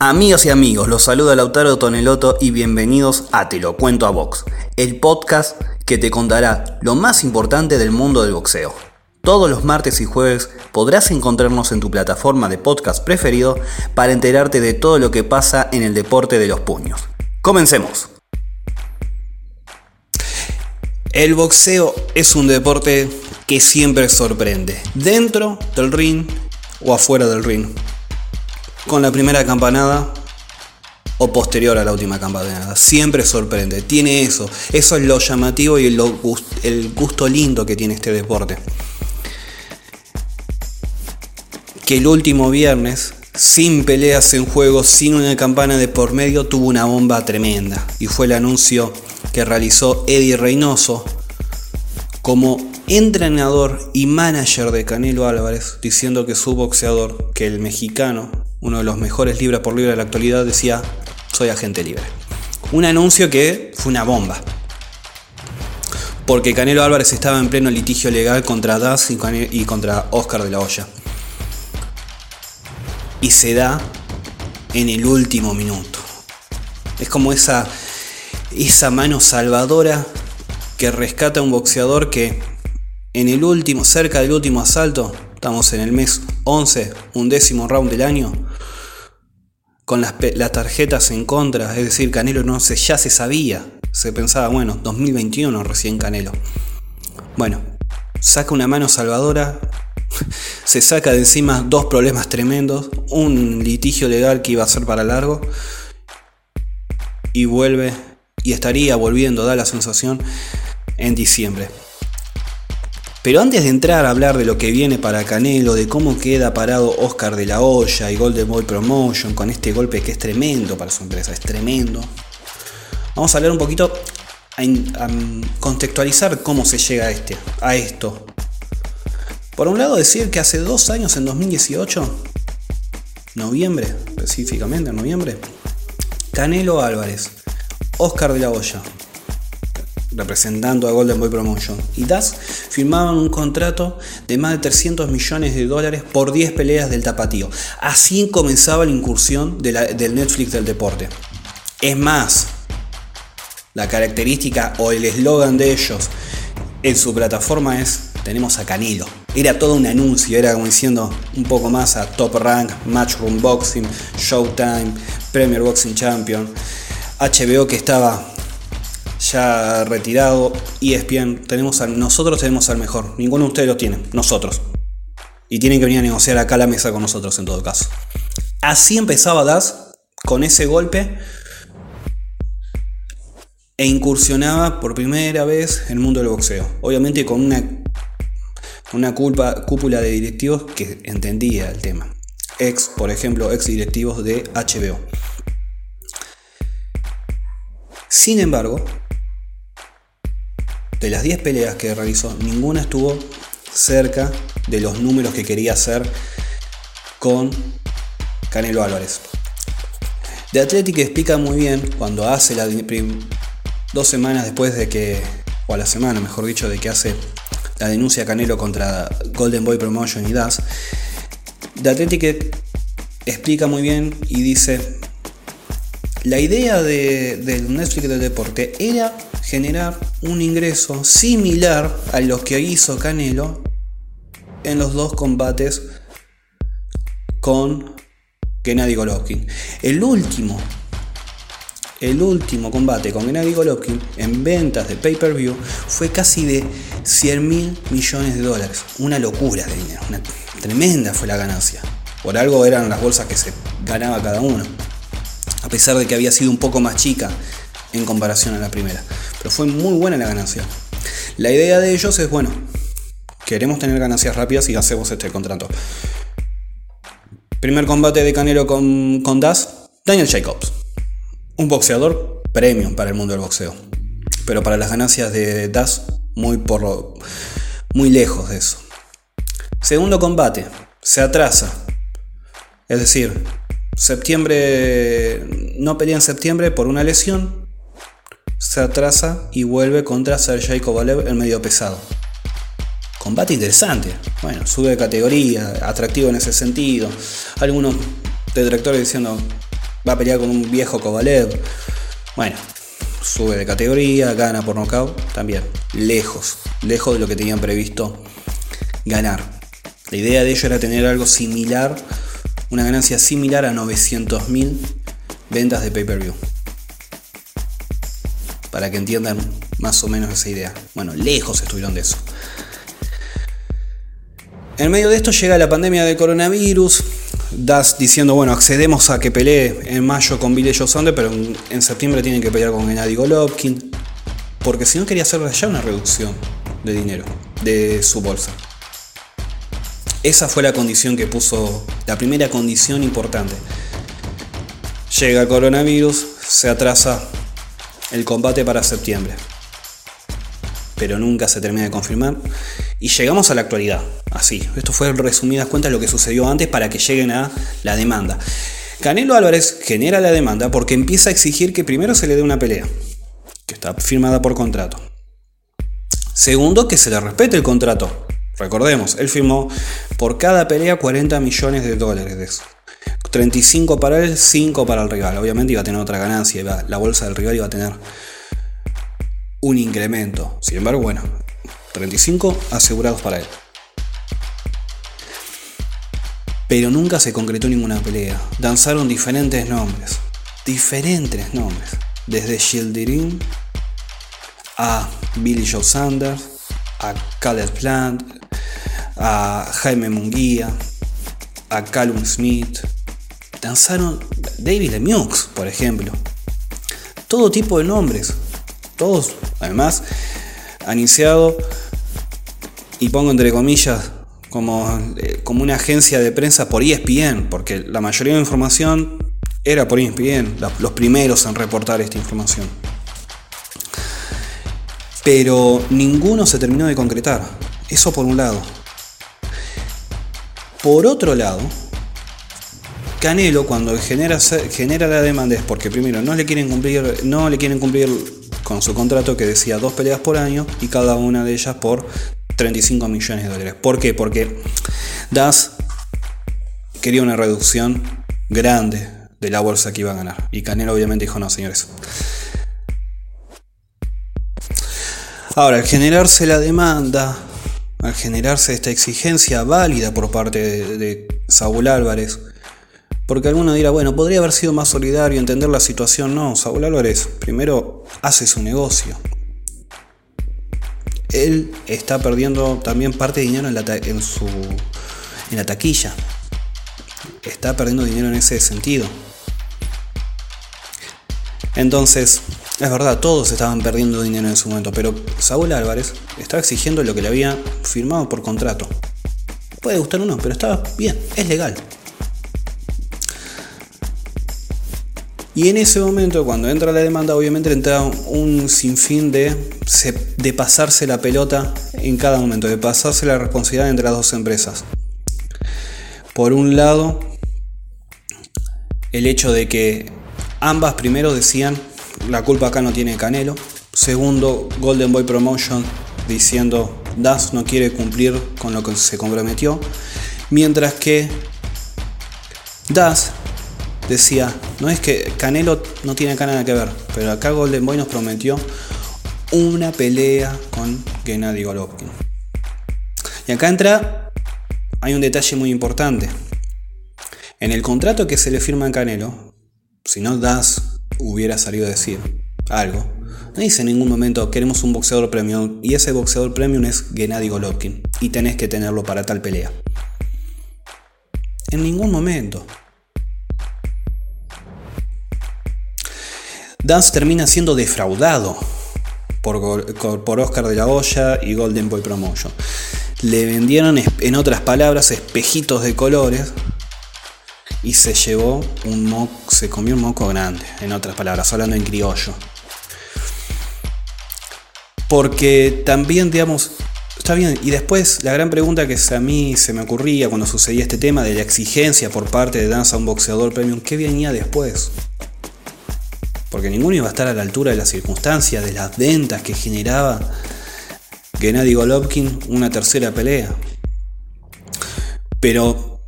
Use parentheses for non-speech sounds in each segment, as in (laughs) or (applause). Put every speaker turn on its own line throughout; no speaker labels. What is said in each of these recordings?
Amigos y amigos, los saluda Lautaro Toneloto y bienvenidos a Te lo cuento a Box, el podcast que te contará lo más importante del mundo del boxeo. Todos los martes y jueves podrás encontrarnos en tu plataforma de podcast preferido para enterarte de todo lo que pasa en el deporte de los puños. Comencemos. El boxeo es un deporte que siempre sorprende, dentro del ring o afuera del ring con la primera campanada o posterior a la última campanada. Siempre sorprende. Tiene eso. Eso es lo llamativo y el, el gusto lindo que tiene este deporte. Que el último viernes, sin peleas en juego, sin una campana de por medio, tuvo una bomba tremenda. Y fue el anuncio que realizó Eddie Reynoso como entrenador y manager de Canelo Álvarez, diciendo que su boxeador, que el mexicano, uno de los mejores libras por libra de la actualidad, decía, soy agente libre. Un anuncio que fue una bomba. Porque Canelo Álvarez estaba en pleno litigio legal contra Das y contra Oscar de la Hoya. Y se da en el último minuto. Es como esa, esa mano salvadora que rescata a un boxeador que en el último, cerca del último asalto, estamos en el mes 11, un décimo round del año, con las, tarjetas en contra, es decir, Canelo no se, ya se sabía, se pensaba, bueno, 2021 recién Canelo. Bueno, saca una mano salvadora, (laughs) se saca de encima dos problemas tremendos, un litigio legal que iba a ser para largo, y vuelve, y estaría volviendo, da la sensación, en diciembre. Pero antes de entrar a hablar de lo que viene para Canelo, de cómo queda parado Oscar de la Hoya y Golden Boy Promotion con este golpe que es tremendo para su empresa, es tremendo. Vamos a hablar un poquito, a, contextualizar cómo se llega a, este, a esto. Por un lado decir que hace dos años, en 2018, noviembre específicamente, en noviembre, Canelo Álvarez, Oscar de la Hoya, representando a Golden Boy Promotion, y Das firmaban un contrato de más de 300 millones de dólares por 10 peleas del tapatío. Así comenzaba la incursión del Netflix del deporte. Es más, la característica o el eslogan de ellos en su plataforma es tenemos a Canelo. Era todo un anuncio, era como diciendo un poco más a Top Rank, Matchroom Boxing, Showtime, Premier Boxing Champion, HBO que estaba ya retirado, ESPN, tenemos al, nosotros tenemos al mejor, ninguno de ustedes lo tiene, nosotros. Y tienen que venir a negociar acá a la mesa con nosotros en todo caso. Así empezaba Das con ese golpe e incursionaba por primera vez en el mundo del boxeo. Obviamente con una, una culpa, cúpula de directivos que entendía el tema. Ex, por ejemplo, ex directivos de HBO. Sin embargo, de las 10 peleas que realizó, ninguna estuvo cerca de los números que quería hacer con Canelo Álvarez. De Athletic explica muy bien cuando hace la dos semanas después de que, o a la semana mejor dicho, de que hace la denuncia Canelo contra Golden Boy Promotion y Das. De Athletic explica muy bien y dice, la idea del Netflix del deporte era generar un ingreso similar a los que hizo Canelo en los dos combates con Gennady Golovkin. El último, el último combate con Gennady Golovkin en ventas de pay-per-view fue casi de 100 mil millones de dólares. Una locura de dinero, tremenda fue la ganancia. Por algo eran las bolsas que se ganaba cada uno. A pesar de que había sido un poco más chica en comparación a la primera. Fue muy buena la ganancia. La idea de ellos es, bueno, queremos tener ganancias rápidas y hacemos este contrato. Primer combate de Canelo con, con Das, Daniel Jacobs. Un boxeador premium para el mundo del boxeo. Pero para las ganancias de Das, muy, por, muy lejos de eso. Segundo combate, se atrasa. Es decir, septiembre, no pelea en septiembre por una lesión, se atrasa y vuelve contra Sergey Kovalev en medio pesado. Combate interesante. Bueno, sube de categoría, atractivo en ese sentido. Algunos detractores diciendo, Va a pelear con un viejo Kovalev. Bueno, sube de categoría, gana por nocaut, también lejos, lejos de lo que tenían previsto ganar. La idea de ello era tener algo similar, una ganancia similar a 900.000 ventas de pay-per-view. Para que entiendan más o menos esa idea. Bueno, lejos estuvieron de eso. En medio de esto llega la pandemia del coronavirus. Das diciendo, bueno, accedemos a que pelee en mayo con Joe Saunders, pero en, septiembre tienen que pelear con Gennady Golovkin. Porque si no quería hacer ya una reducción de dinero de su bolsa. Esa fue la condición que puso, la primera condición importante. Llega el coronavirus, se atrasa el combate para septiembre. Pero nunca se termina de confirmar. Y llegamos a la actualidad. Así, esto fue resumidas cuentas lo que sucedió antes para que lleguen a la demanda. Canelo Álvarez genera la demanda porque empieza a exigir que primero se le dé una pelea, que está firmada por contrato. Segundo, que se le respete el contrato. Recordemos, él firmó por cada pelea 40 millones de dólares de eso. 35 para él, 5 para el rival. Obviamente iba a tener otra ganancia, la bolsa del rival iba a tener un incremento. Sin embargo, bueno, 35 asegurados para él. Pero nunca se concretó ninguna pelea. Danzaron diferentes nombres. Diferentes nombres. Desde Shildirin a Billy Joe Sanders, a Caleb Plant, a Jaime Munguía, a Callum Smith. Danzaron David Lemieux, por ejemplo. Todo tipo de nombres. Todos, además, han iniciado y pongo entre comillas, como, eh, como una agencia de prensa por ESPN, porque la mayoría de la información era por ESPN, los primeros en reportar esta información. Pero ninguno se terminó de concretar. Eso por un lado. Por otro lado, Canelo cuando genera, genera la demanda es porque primero no le quieren cumplir, no le quieren cumplir con su contrato que decía dos peleas por año y cada una de ellas por 35 millones de dólares. ¿Por qué? Porque Das quería una reducción grande de la bolsa que iba a ganar. Y Canelo obviamente dijo, no, señores. Ahora, al generarse la demanda, al generarse esta exigencia válida por parte de, Saúl Álvarez, porque alguno dirá, bueno, podría haber sido más solidario, entender la situación. No, Saúl Álvarez primero hace su negocio él está perdiendo también parte de dinero en la, en su, en la taquilla. Está perdiendo dinero en ese sentido. Entonces, es verdad, todos estaban perdiendo dinero en su momento, pero Saúl Álvarez estaba exigiendo lo que le había firmado por contrato. Puede gustar o no, pero estaba bien, es legal. Y en ese momento, cuando entra la demanda, obviamente entra un sinfín de, de pasarse la pelota en cada momento, de pasarse la responsabilidad entre las dos empresas. Por un lado, el hecho de que ambas primero decían, la culpa acá no tiene Canelo. Segundo, Golden Boy Promotion diciendo, Das no quiere cumplir con lo que se comprometió. Mientras que Das decía, no es que Canelo no tiene acá nada que ver, pero acá Golden Boy nos prometió una pelea con Gennady Golovkin. Y acá entra, hay un detalle muy importante. En el contrato que se le firma a Canelo, si no Das hubiera salido a decir algo, no dice en ningún momento queremos un boxeador premium y ese boxeador premium es Gennady Golovkin y tenés que tenerlo para tal pelea. En ningún momento. Dance termina siendo defraudado por, por Oscar de la Hoya y Golden Boy Promotion. Le vendieron, en otras palabras, espejitos de colores y se llevó un moco, se comió un moco grande, en otras palabras, hablando en criollo. Porque también, digamos, está bien. Y después, la gran pregunta que a mí se me ocurría cuando sucedía este tema de la exigencia por parte de Danza a un boxeador premium, ¿qué venía después? Porque ninguno iba a estar a la altura de las circunstancias, de las ventas que generaba Gennady Golovkin una tercera pelea. Pero,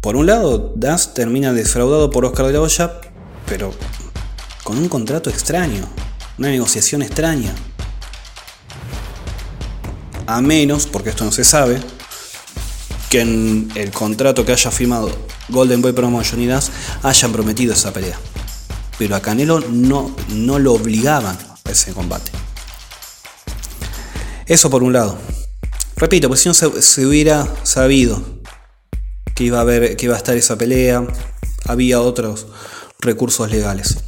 Por un lado, Das termina defraudado por Oscar de la Hoya, pero con un contrato extraño, una negociación extraña. A menos, porque esto no se sabe, que en el contrato que haya firmado Golden Boy Promotion y Das hayan prometido esa pelea. Pero a Canelo no, no lo obligaban a ese combate. Eso por un lado. Repito, pues si no se, hubiera sabido que iba, a que iba a estar esa pelea, había otros recursos legales.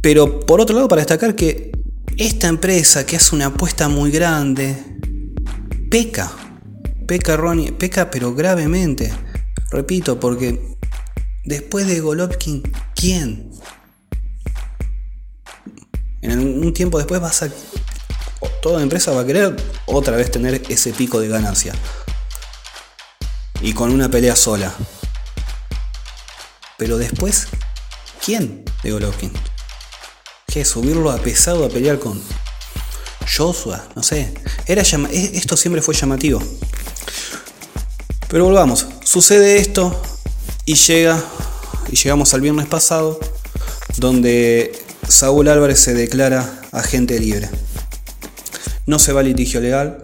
Pero por otro lado, para destacar que esta empresa que hace una apuesta muy grande, peca, peca Ronnie, peca pero gravemente. Repito, porque después de Golovkin, ¿quién? En un tiempo después vas a... Toda empresa va a querer otra vez tener ese pico de ganancia. Y con una pelea sola. Pero después, ¿quién de Golovkin? ¿Qué? ¿Subirlo a pesado a pelear con Joshua? No sé. Era e, esto siempre fue llamativo. Pero volvamos. Sucede esto y llega. Y llegamos al viernes pasado. Donde Saúl Álvarez se declara agente libre. No se va a litigio legal.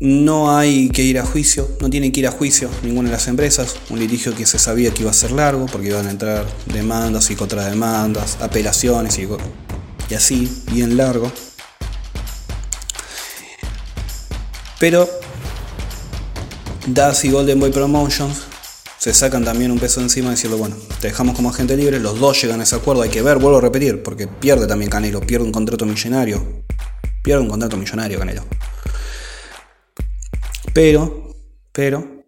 No hay que ir a juicio, no tiene que ir a juicio ninguna de las empresas. Un litigio que se sabía que iba a ser largo porque iban a entrar demandas y contrademandas, apelaciones y, y así, bien largo. Pero Das y Golden Boy Promotions se sacan también un peso encima diciendo, bueno, te dejamos como agente libre, los dos llegan a ese acuerdo, hay que ver, vuelvo a repetir, porque pierde también Canelo, pierde un contrato millonario, pierde un contrato millonario Canelo. Pero, pero,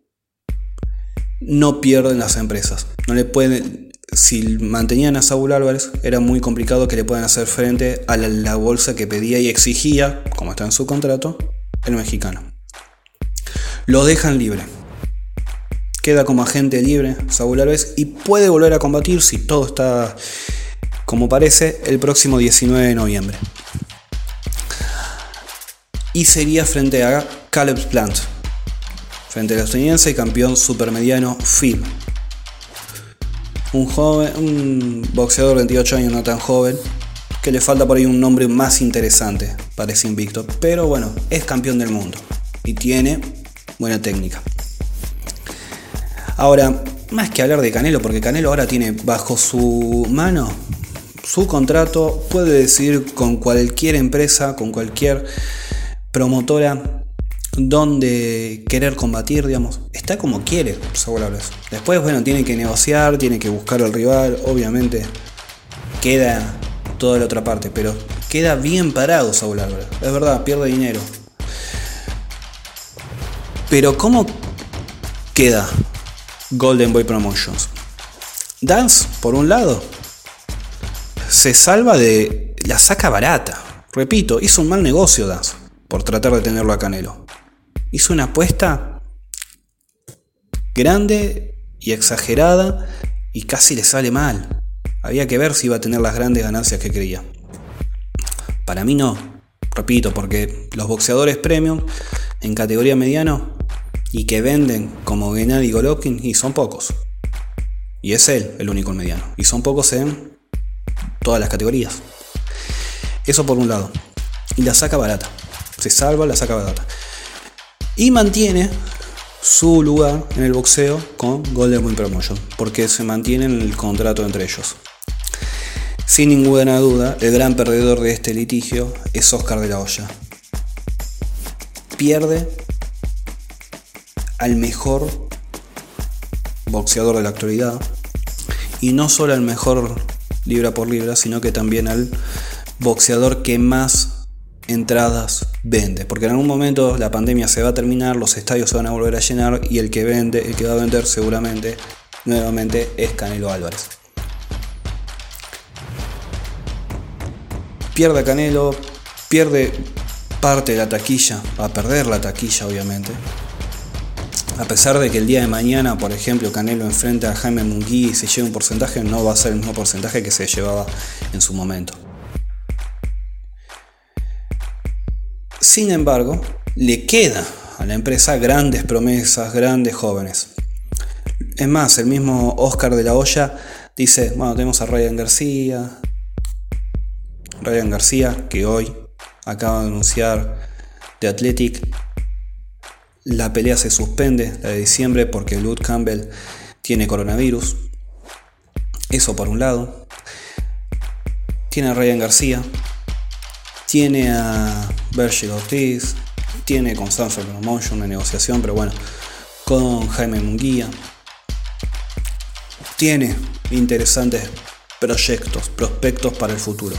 no pierden las empresas, no le pueden, si mantenían a Saúl Álvarez, era muy complicado que le puedan hacer frente a la, la bolsa que pedía y exigía, como está en su contrato, el mexicano. Lo dejan libre queda como agente libre Saúl Alves y puede volver a combatir si todo está como parece el próximo 19 de noviembre. Y sería frente a Caleb Plant, frente al estadounidense y campeón supermediano Phil. Un joven, un boxeador de 28 años, no tan joven, que le falta por ahí un nombre más interesante para ese invicto. Pero bueno, es campeón del mundo y tiene buena técnica. Ahora, más que hablar de Canelo, porque Canelo ahora tiene bajo su mano su contrato, puede decidir con cualquier empresa, con cualquier promotora, dónde querer combatir, digamos. Está como quiere, Álvarez. Después, bueno, tiene que negociar, tiene que buscar al rival, obviamente. Queda toda la otra parte, pero queda bien parado Saúl Álvarez. Es verdad, pierde dinero. Pero ¿cómo queda Golden Boy Promotions. Dance, por un lado, se salva de la saca barata. Repito, hizo un mal negocio Dance por tratar de tenerlo a Canelo. Hizo una apuesta grande y exagerada y casi le sale mal. Había que ver si iba a tener las grandes ganancias que creía. Para mí no, repito, porque los boxeadores premium en categoría mediano y que venden como Gennady Golovkin y son pocos. Y es él el único mediano. Y son pocos en todas las categorías. Eso por un lado. Y la saca barata. Se salva, la saca barata. Y mantiene su lugar en el boxeo con Golden Wing Promotion. Porque se mantiene en el contrato entre ellos. Sin ninguna duda, el gran perdedor de este litigio es Oscar de la Hoya. Pierde al mejor boxeador de la actualidad. Y no solo al mejor libra por libra, sino que también al boxeador que más entradas vende. Porque en algún momento la pandemia se va a terminar, los estadios se van a volver a llenar y el que vende, el que va a vender seguramente nuevamente es Canelo Álvarez. Pierde a Canelo, pierde parte de la taquilla, va a perder la taquilla obviamente, a pesar de que el día de mañana, por ejemplo, Canelo enfrenta a Jaime Munguí y se lleva un porcentaje, no va a ser el mismo porcentaje que se llevaba en su momento. Sin embargo, le queda a la empresa grandes promesas, grandes jóvenes. Es más, el mismo Oscar de la Hoya dice, bueno, tenemos a Ryan García, Ryan García, que hoy acaba de anunciar de Athletic, la pelea se suspende, la de diciembre, porque Luke Campbell tiene coronavirus. Eso por un lado. Tiene a Ryan García. Tiene a Virgil Ortiz. Tiene con Stanford Promotion una negociación, pero bueno, con Jaime Munguía. Tiene interesantes proyectos, prospectos para el futuro.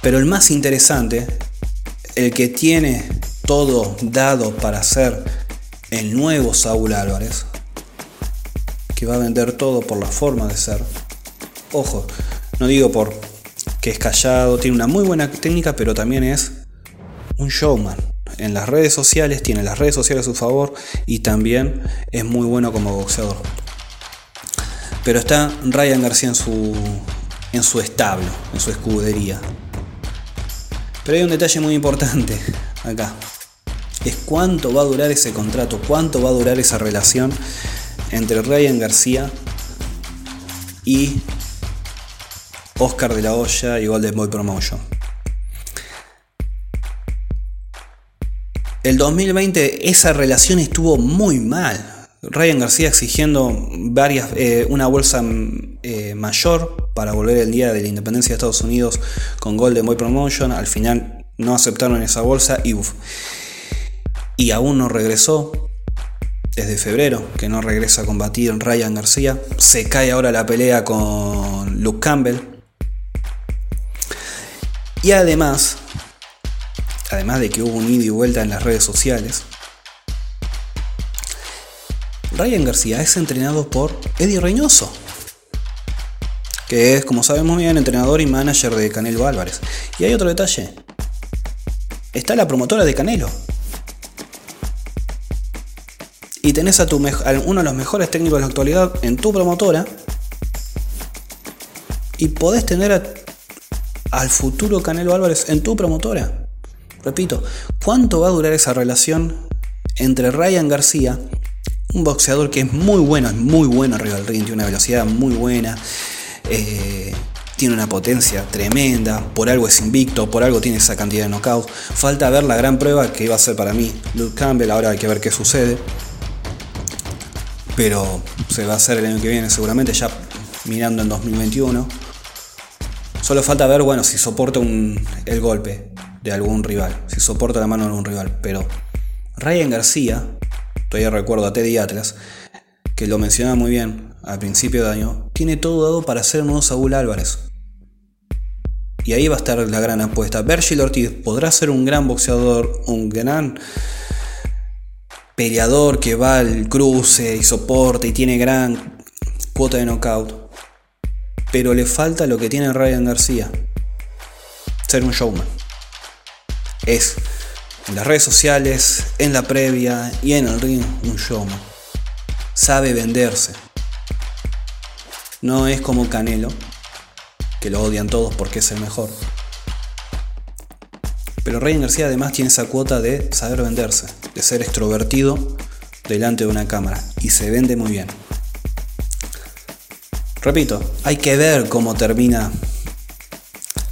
Pero el más interesante, el que tiene todo dado para ser el nuevo Saúl Álvarez, que va a vender todo por la forma de ser. Ojo, no digo por que es callado, tiene una muy buena técnica, pero también es un showman. En las redes sociales, tiene las redes sociales a su favor y también es muy bueno como boxeador. Pero está Ryan García en su, en su establo, en su escudería. Pero hay un detalle muy importante acá es cuánto va a durar ese contrato, cuánto va a durar esa relación entre Ryan García y Oscar de la Hoya y Golden Boy Promotion. El 2020 esa relación estuvo muy mal. Ryan García exigiendo varias, eh, una bolsa eh, mayor para volver el día de la independencia de Estados Unidos con Golden Boy Promotion. Al final no aceptaron esa bolsa y y aún no regresó. Desde febrero que no regresa a combatir Ryan García. Se cae ahora la pelea con Luke Campbell. Y además, además de que hubo un ida y vuelta en las redes sociales, Ryan García es entrenado por Eddie Reynoso, que es, como sabemos bien, entrenador y manager de Canelo Álvarez. Y hay otro detalle. Está la promotora de Canelo, y tenés a, tu uno de los mejores técnicos de la actualidad en tu promotora y podés tener al futuro Canelo Álvarez en tu promotora. Repito, ¿cuánto va a durar esa relación entre Ryan García, un boxeador que es muy bueno, es muy bueno arriba del ring, tiene una velocidad muy buena, eh, tiene una potencia tremenda, por algo es invicto, por algo tiene esa cantidad de knockouts. Falta ver la gran prueba que iba a ser para mí Luke Campbell, ahora hay que ver qué sucede pero se va a hacer el año que viene seguramente, ya mirando en 2021. Solo falta ver, bueno, si soporta el golpe de algún rival, si soporta la mano de algún rival. Pero Ryan García, todavía recuerdo a Teddy Atlas, que lo mencionaba muy bien al principio de año, tiene todo dado para ser un nuevo Saúl Álvarez. Y ahí va a estar la gran apuesta. Virgil Ortiz podrá ser un gran boxeador, un gran peleador que va al cruce y soporta y tiene gran cuota de knockout. Pero le falta lo que tiene Ryan García. Ser un showman. Es en las redes sociales, en la previa y en el ring un showman. Sabe venderse. No es como Canelo, que lo odian todos porque es el mejor. Pero Ryan García además tiene esa cuota de saber venderse, de ser extrovertido delante de una cámara y se vende muy bien. Repito, hay que ver cómo termina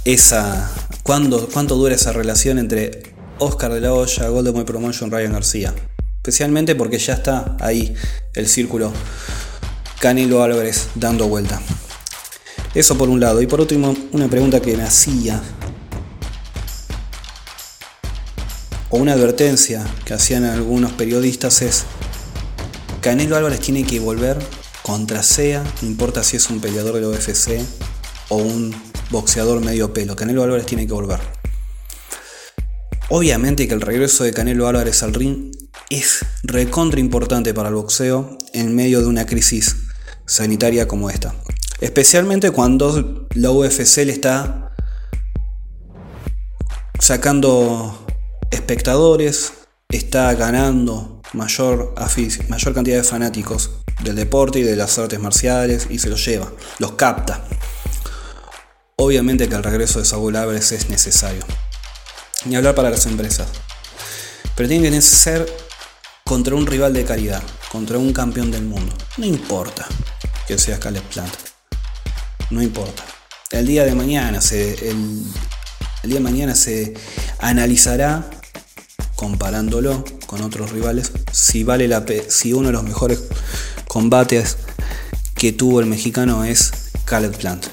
esa. Cuándo, cuánto dura esa relación entre Oscar de la Hoya, Golden Promotion, Ryan García. Especialmente porque ya está ahí el círculo Canelo Álvarez dando vuelta. Eso por un lado. Y por último, una pregunta que me hacía o una advertencia que hacían algunos periodistas es, Canelo Álvarez tiene que volver contra sea, no importa si es un peleador del UFC o un boxeador medio pelo, Canelo Álvarez tiene que volver. Obviamente que el regreso de Canelo Álvarez al ring es recontra importante para el boxeo en medio de una crisis sanitaria como esta. Especialmente cuando la UFC le está sacando espectadores, está ganando mayor, mayor cantidad de fanáticos del deporte y de las artes marciales y se los lleva, los capta. Obviamente que el regreso de Saúl Álvarez es necesario. Ni hablar para las empresas. Pero tiene que ser contra un rival de calidad, contra un campeón del mundo. No importa que sea Caleb Plant. No importa. El día de mañana se, el, día mañana se analizará comparándolo con otros rivales si vale la si uno de los mejores combates que tuvo el mexicano es Caleb Plant.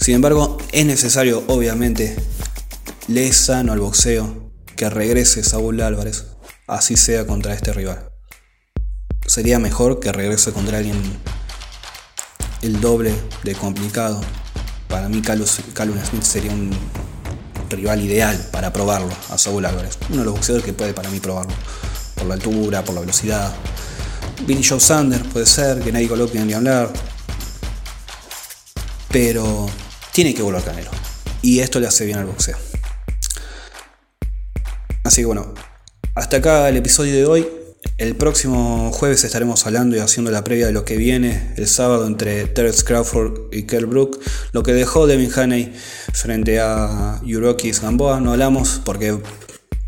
Sin embargo, es necesario obviamente le sano al boxeo que regrese Saúl Álvarez, así sea contra este rival. Sería mejor que regrese contra alguien el doble de complicado. Para mí Calum Smith sería un rival ideal para probarlo a Saúl Álvarez. Uno de los boxeadores que puede para mí probarlo. Por la altura, por la velocidad. Billy Joe Sanders puede ser, que nadie coloque ni hablar. Pero tiene que volver Canelo. Y esto le hace bien al boxeo. Así que bueno, hasta acá el episodio de hoy. El próximo jueves estaremos hablando y haciendo la previa de lo que viene el sábado entre Terence Crawford y Kell Brook. Lo que dejó Devin Haney frente a Yurokis Gamboa. No hablamos porque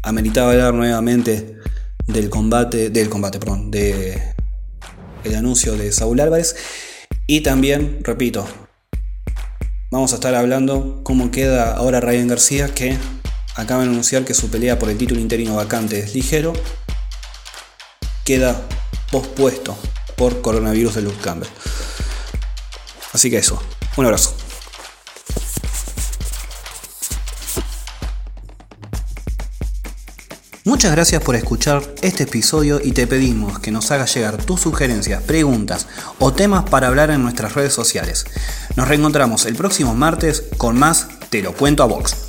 ameritaba hablar nuevamente del combate, del combate, perdón, de el anuncio de Saúl Álvarez. Y también, repito, vamos a estar hablando cómo queda ahora Ryan García, que acaba de anunciar que su pelea por el título interino vacante es ligero queda pospuesto por coronavirus de Luke Campbell. Así que eso, un abrazo. Muchas gracias por escuchar este episodio y te pedimos que nos hagas llegar tus sugerencias, preguntas o temas para hablar en nuestras redes sociales. Nos reencontramos el próximo martes con más Te lo cuento a Vox.